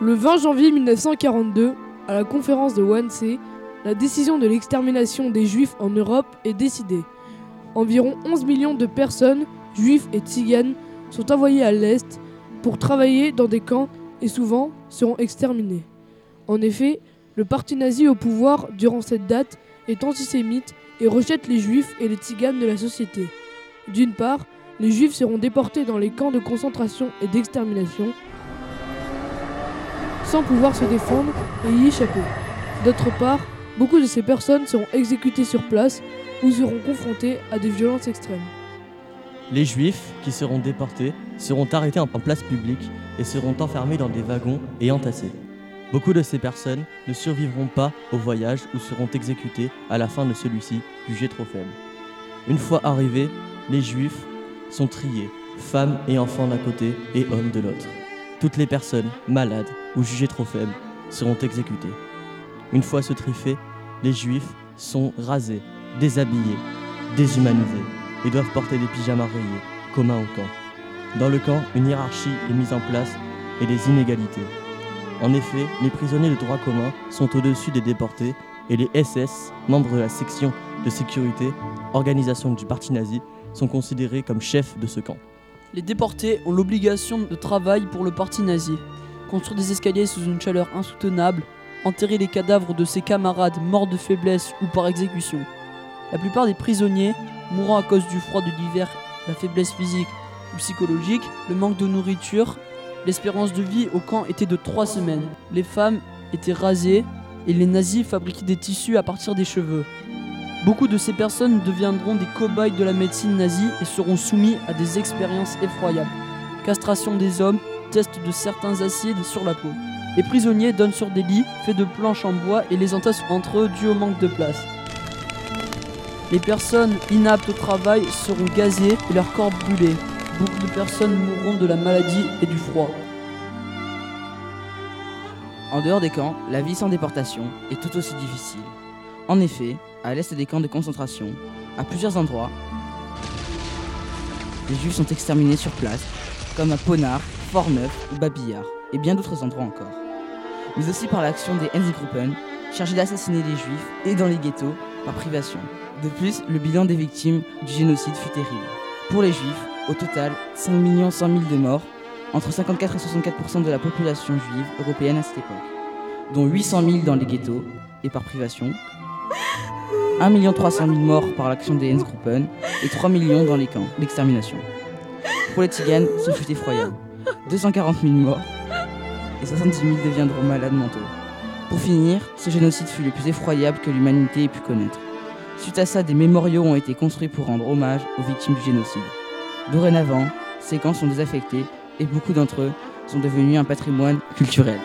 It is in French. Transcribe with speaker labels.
Speaker 1: Le 20 janvier 1942, à la conférence de Wannsee, la décision de l'extermination des Juifs en Europe est décidée. Environ 11 millions de personnes, juifs et tziganes, sont envoyées à l'Est pour travailler dans des camps et souvent seront exterminés. En effet, le parti nazi au pouvoir durant cette date est antisémite et rejette les juifs et les tziganes de la société. D'une part, les juifs seront déportés dans les camps de concentration et d'extermination sans pouvoir se défendre et y échapper. D'autre part, beaucoup de ces personnes seront exécutées sur place ou seront confrontées à des violences extrêmes.
Speaker 2: Les juifs qui seront déportés seront arrêtés en place publique et seront enfermés dans des wagons et entassés. Beaucoup de ces personnes ne survivront pas au voyage ou seront exécutées à la fin de celui-ci, jugés trop faibles. Une fois arrivés, les juifs sont triés, femmes et enfants d'un côté et hommes de l'autre. Toutes les personnes malades ou jugées trop faibles seront exécutées. Une fois ce tri fait, les juifs sont rasés, déshabillés, déshumanisés et doivent porter des pyjamas rayés, communs au camp. Dans le camp, une hiérarchie est mise en place et des inégalités. En effet, les prisonniers de droit commun sont au-dessus des déportés et les SS, membres de la section de sécurité, organisation du parti nazi, sont considérés comme chefs de ce camp.
Speaker 3: Les déportés ont l'obligation de travail pour le parti nazi. Construire des escaliers sous une chaleur insoutenable, enterrer les cadavres de ses camarades morts de faiblesse ou par exécution. La plupart des prisonniers, mourant à cause du froid de l'hiver, la faiblesse physique ou psychologique, le manque de nourriture, l'espérance de vie au camp était de 3 semaines. Les femmes étaient rasées et les nazis fabriquaient des tissus à partir des cheveux. Beaucoup de ces personnes deviendront des cobayes de la médecine nazie et seront soumis à des expériences effroyables. Castration des hommes, test de certains acides sur la peau. Les prisonniers donnent sur des lits faits de planches en bois et les entassent entre eux dû au manque de place. Les personnes inaptes au travail seront gazées et leurs corps brûlés. Beaucoup de personnes mourront de la maladie et du froid.
Speaker 4: En dehors des camps, la vie sans déportation est tout aussi difficile. En effet, à l'est des camps de concentration, à plusieurs endroits, les juifs sont exterminés sur place, comme à Ponard, Fort-Neuf ou Babillard, et bien d'autres endroits encore. Mais aussi par l'action des Einsatzgruppen, chargés d'assassiner les juifs, et dans les ghettos, par privation. De plus, le bilan des victimes du génocide fut terrible. Pour les juifs, au total, 5 100 000 de morts, entre 54 et 64% de la population juive européenne à cette époque, dont 800 000 dans les ghettos et par privation, 1 300 000 morts par l'action des Hensgruppen et 3 millions dans les camps d'extermination. Pour les Tziganes, ce fut effroyable. 240 000 morts et 70 000 deviendront malades mentaux. Pour finir, ce génocide fut le plus effroyable que l'humanité ait pu connaître. Suite à ça, des mémoriaux ont été construits pour rendre hommage aux victimes du génocide. Dorénavant, ces camps sont désaffectés et beaucoup d'entre eux sont devenus un patrimoine culturel.